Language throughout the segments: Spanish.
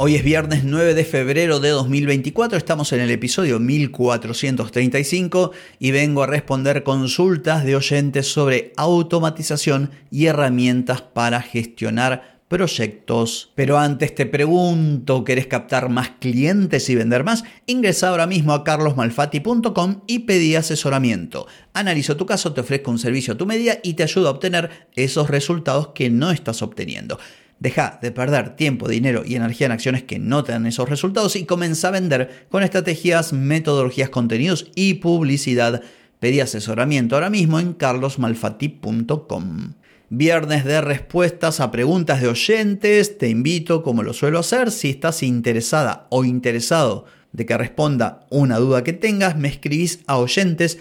Hoy es viernes 9 de febrero de 2024, estamos en el episodio 1435 y vengo a responder consultas de oyentes sobre automatización y herramientas para gestionar proyectos. Pero antes te pregunto, ¿querés captar más clientes y vender más? Ingresa ahora mismo a carlosmalfati.com y pedí asesoramiento. Analizo tu caso, te ofrezco un servicio a tu medida y te ayudo a obtener esos resultados que no estás obteniendo. Deja de perder tiempo, dinero y energía en acciones que no te dan esos resultados y comienza a vender con estrategias, metodologías, contenidos y publicidad. Pedí asesoramiento ahora mismo en carlosmalfati.com. Viernes de respuestas a preguntas de oyentes. Te invito, como lo suelo hacer, si estás interesada o interesado de que responda una duda que tengas, me escribís a oyentes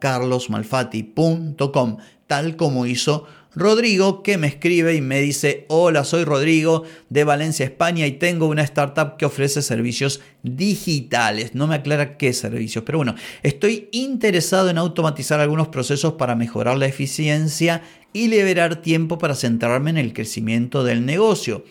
carlosmalfati.com, tal como hizo Rodrigo que me escribe y me dice, hola, soy Rodrigo de Valencia, España y tengo una startup que ofrece servicios digitales. No me aclara qué servicios, pero bueno, estoy interesado en automatizar algunos procesos para mejorar la eficiencia y liberar tiempo para centrarme en el crecimiento del negocio.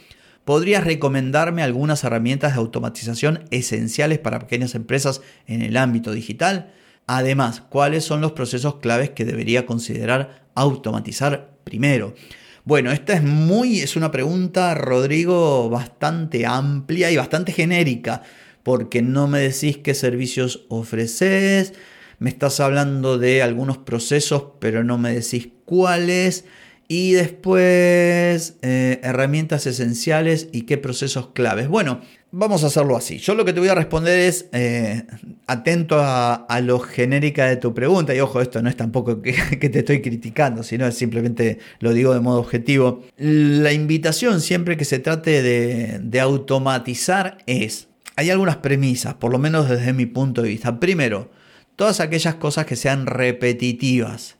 ¿Podrías recomendarme algunas herramientas de automatización esenciales para pequeñas empresas en el ámbito digital? Además, ¿cuáles son los procesos claves que debería considerar automatizar primero? Bueno, esta es muy, es una pregunta, Rodrigo, bastante amplia y bastante genérica, porque no me decís qué servicios ofreces, me estás hablando de algunos procesos, pero no me decís cuáles. Y después, eh, herramientas esenciales y qué procesos claves. Bueno, vamos a hacerlo así. Yo lo que te voy a responder es eh, atento a, lo genérica de tu pregunta. Y ojo, esto no es tampoco que, te estoy criticando, sino simplemente lo digo de modo objetivo. La invitación siempre que se trate de, de automatizar es, hay algunas premisas, por lo menos desde mi punto de vista. Primero, todas aquellas cosas que sean repetitivas.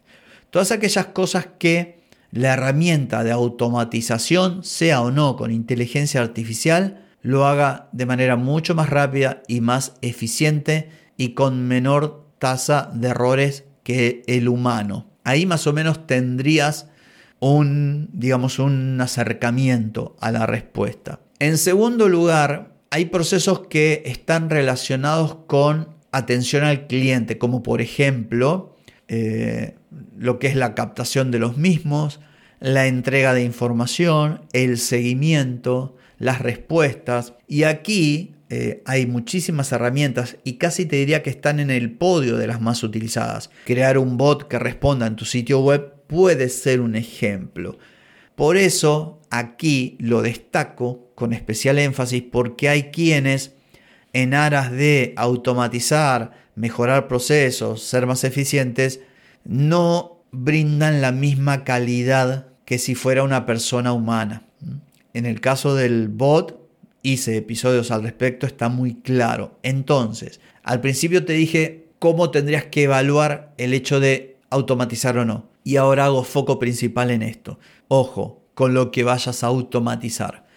Todas aquellas cosas que la herramienta de automatización, sea o no con inteligencia artificial, lo haga de manera mucho más rápida y más eficiente y con menor tasa de errores que el humano. Ahí más o menos tendrías un, digamos, un acercamiento a la respuesta. En segundo lugar, hay procesos que están relacionados con atención al cliente, como por ejemplo eh, lo que es la captación de los mismos, la entrega de información, el seguimiento, las respuestas. Y aquí eh, hay muchísimas herramientas y casi te diría que están en el podio de las más utilizadas. Crear un bot que responda en tu sitio web puede ser un ejemplo. Por eso aquí lo destaco con especial énfasis porque hay quienes en aras de automatizar, mejorar procesos, ser más eficientes, no brindan la misma calidad que si fuera una persona humana. En el caso del bot, hice episodios al respecto, está muy claro. Entonces, al principio te dije cómo tendrías que evaluar el hecho de automatizar o no. Y ahora hago foco principal en esto. Ojo con lo que vayas a automatizar.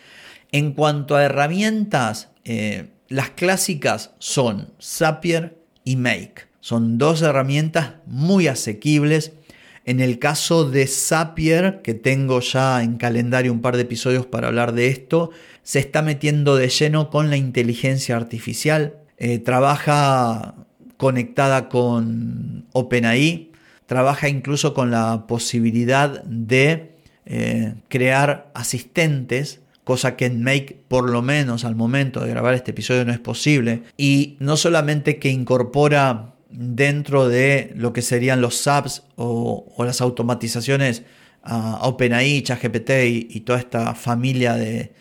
En cuanto a herramientas, eh, las clásicas son Zapier y Make. Son dos herramientas muy asequibles en el caso de Zapier, que tengo ya en calendario un par de episodios para hablar de esto, se está metiendo de lleno con la inteligencia artificial. Eh, trabaja conectada con OpenAI, trabaja incluso con la posibilidad de eh, crear asistentes, cosa que en Make por lo menos al momento de grabar este episodio no es posible. Y no solamente que incorpora dentro de lo que serían los subs o, las automatizaciones a OpenAI, ChatGPT y, y, toda esta familia de,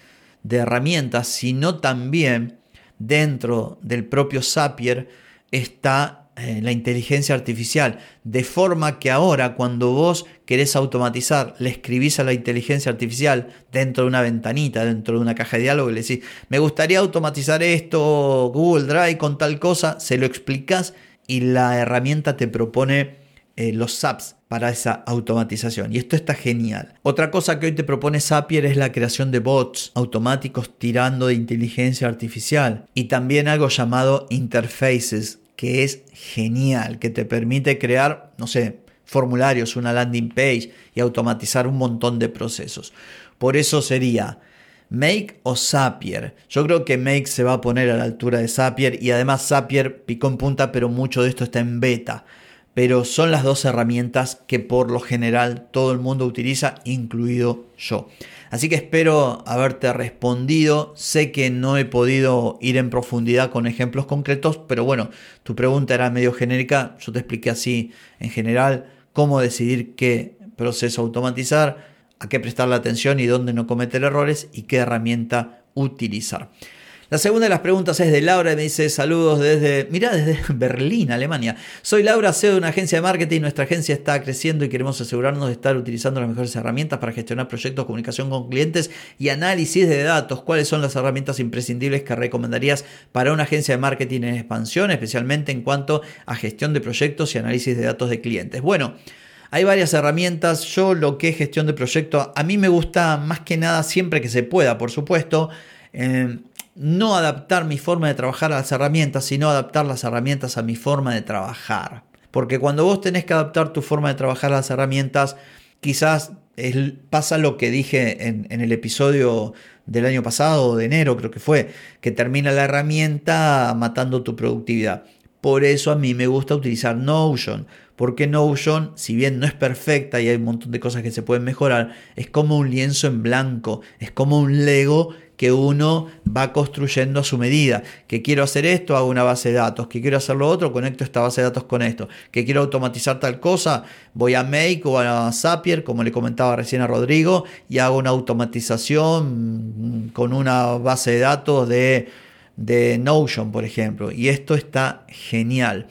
herramientas, sino también dentro del propio Zapier está eh, la inteligencia artificial, de forma que ahora cuando vos querés automatizar, le escribís a la inteligencia artificial dentro de una ventanita, dentro de una caja de diálogo, y le decís, me gustaría automatizar esto, Google Drive con tal cosa, se lo explicás y la herramienta te propone eh, los SAPs para esa automatización. Y esto está genial. Otra cosa que hoy te propone Zapier es la creación de bots automáticos tirando de inteligencia artificial. Y también algo llamado interfaces, que es genial, que te permite crear, no sé, formularios, una landing page y automatizar un montón de procesos. Por eso sería Make o Zapier. Yo creo que Make se va a poner a la altura de Zapier y además Zapier picó en punta, pero mucho de esto está en beta. Pero son las dos herramientas que por lo general todo el mundo utiliza, incluido yo. Así que espero haberte respondido. Sé que no he podido ir en profundidad con ejemplos concretos, pero bueno, tu pregunta era medio genérica. Yo te expliqué así en general cómo decidir qué proceso automatizar, a qué prestarle atención y dónde no cometer errores y qué herramienta utilizar. La segunda de las preguntas es de Laura y me dice saludos desde, mira, desde Berlín, Alemania. Soy Laura, CEO de una agencia de marketing. Nuestra agencia está creciendo y queremos asegurarnos de estar utilizando las mejores herramientas para gestionar proyectos, comunicación con clientes y análisis de datos. ¿Cuáles son las herramientas imprescindibles que recomendarías para una agencia de marketing en expansión, especialmente en cuanto a gestión de proyectos y análisis de datos de clientes? Bueno, hay varias herramientas. Yo lo que es gestión de proyectos, a mí me gusta más que nada siempre que se pueda, por supuesto. Eh, no adaptar mi forma de trabajar a las herramientas, sino adaptar las herramientas a mi forma de trabajar. Porque cuando vos tenés que adaptar tu forma de trabajar a las herramientas, quizás pasa lo que dije en, en, el episodio del año pasado, de enero creo que fue, que termina la herramienta matando tu productividad. Por eso a mí me gusta utilizar Notion, porque Notion, si bien no es perfecta y hay un montón de cosas que se pueden mejorar, es como un lienzo en blanco, es como un Lego que uno va construyendo a su medida. Que quiero hacer esto, hago una base de datos. Que quiero hacer lo otro, conecto esta base de datos con esto. Que quiero automatizar tal cosa, voy a Make o a Zapier, como le comentaba recién a Rodrigo, y hago una automatización con una base de datos de, de Notion, por ejemplo. Y esto está genial.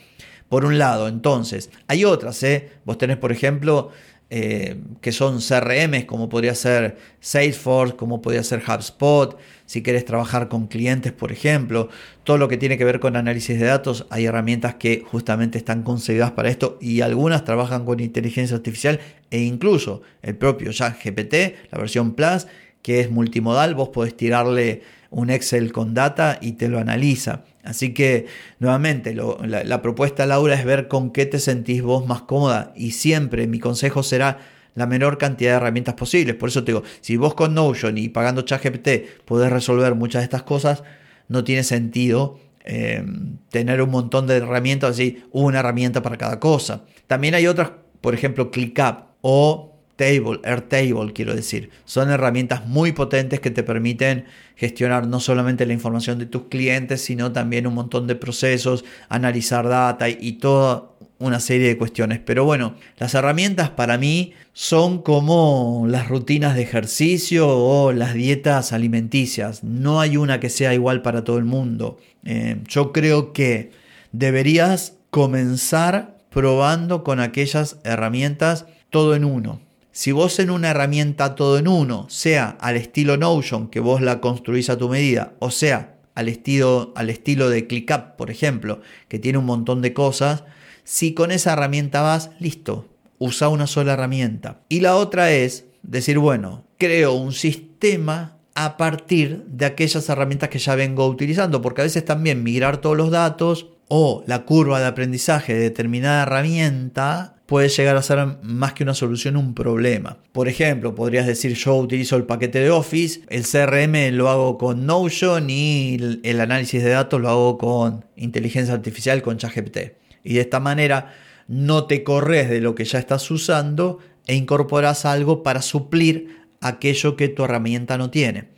Por un lado, entonces, hay otras, ¿eh? Vos tenés, por ejemplo, eh, que son CRMs, como podría ser Salesforce, como podría ser HubSpot, si quieres trabajar con clientes, por ejemplo, todo lo que tiene que ver con análisis de datos, hay herramientas que justamente están concebidas para esto y algunas trabajan con inteligencia artificial e incluso el propio GPT, la versión Plus, que es multimodal, vos podés tirarle un Excel con data y te lo analiza. Así que nuevamente la, propuesta Laura es ver con qué te sentís vos más cómoda y siempre mi consejo será la menor cantidad de herramientas posibles. Por eso te digo, si vos con Notion y pagando ChatGPT podés resolver muchas de estas cosas, no tiene sentido eh, tener un montón de herramientas, así una herramienta para cada cosa. También hay otras, por ejemplo, ClickUp o Table, Airtable quiero decir. Son herramientas muy potentes que te permiten gestionar no solamente la información de tus clientes, sino también un montón de procesos, analizar data y, toda una serie de cuestiones. Pero bueno, las herramientas para mí son como las rutinas de ejercicio o las dietas alimenticias. No hay una que sea igual para todo el mundo. Eh, yo creo que deberías comenzar probando con aquellas herramientas todo en uno. Si vos en una herramienta todo en uno, sea al estilo Notion, que vos la construís a tu medida, o sea al estilo, al estilo de ClickUp, por ejemplo, que tiene un montón de cosas, si con esa herramienta vas, listo, usa una sola herramienta. Y la otra es decir, bueno, creo un sistema a partir de aquellas herramientas que ya vengo utilizando, porque a veces también migrar todos los datos o la curva de aprendizaje de determinada herramienta puede llegar a ser más que una solución un problema. Por ejemplo, podrías decir yo utilizo el paquete de Office, el CRM lo hago con Notion y el análisis de datos lo hago con inteligencia artificial con ChatGPT. Y de esta manera no te corres de lo que ya estás usando e incorporas algo para suplir aquello que tu herramienta no tiene.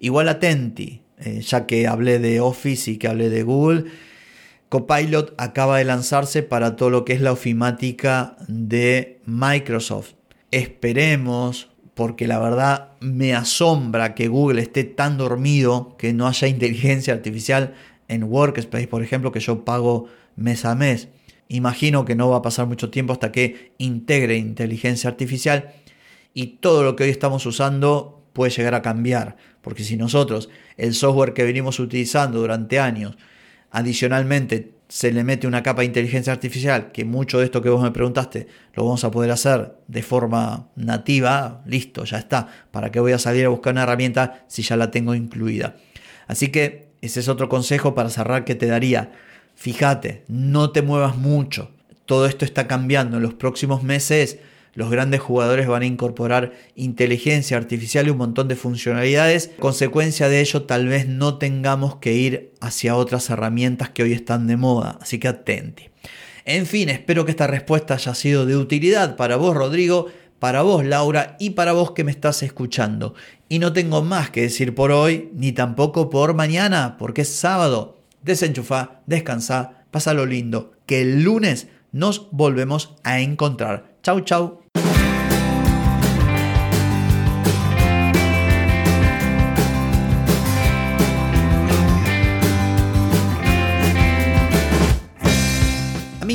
Igual atenti, eh, ya que hablé de Office y que hablé de Google, Copilot acaba de lanzarse para todo lo que es la ofimática de Microsoft. Esperemos, porque la verdad me asombra que Google esté tan dormido que no haya inteligencia artificial en Workspace, por ejemplo, que yo pago mes a mes. Imagino que no va a pasar mucho tiempo hasta que integre inteligencia artificial y todo lo que hoy estamos usando puede llegar a cambiar, porque si nosotros el software que venimos utilizando durante años Adicionalmente, se le mete una capa de inteligencia artificial, que mucho de esto que vos me preguntaste lo vamos a poder hacer de forma nativa, listo, ya está. ¿Para qué voy a salir a buscar una herramienta si ya la tengo incluida? Así que ese es otro consejo para cerrar que te daría. Fíjate, no te muevas mucho. Todo esto está cambiando. En los próximos meses los grandes jugadores van a incorporar inteligencia artificial y un montón de funcionalidades. Consecuencia de ello, tal vez no tengamos que ir hacia otras herramientas que hoy están de moda. Así que atente. En fin, espero que esta respuesta haya sido de utilidad para vos, Rodrigo, para vos, Laura, y para vos que me estás escuchando. Y no tengo más que decir por hoy, ni tampoco por mañana, porque es sábado. Desenchufa, descansa, pasa lo lindo, que el lunes nos volvemos a encontrar. Chau, chau.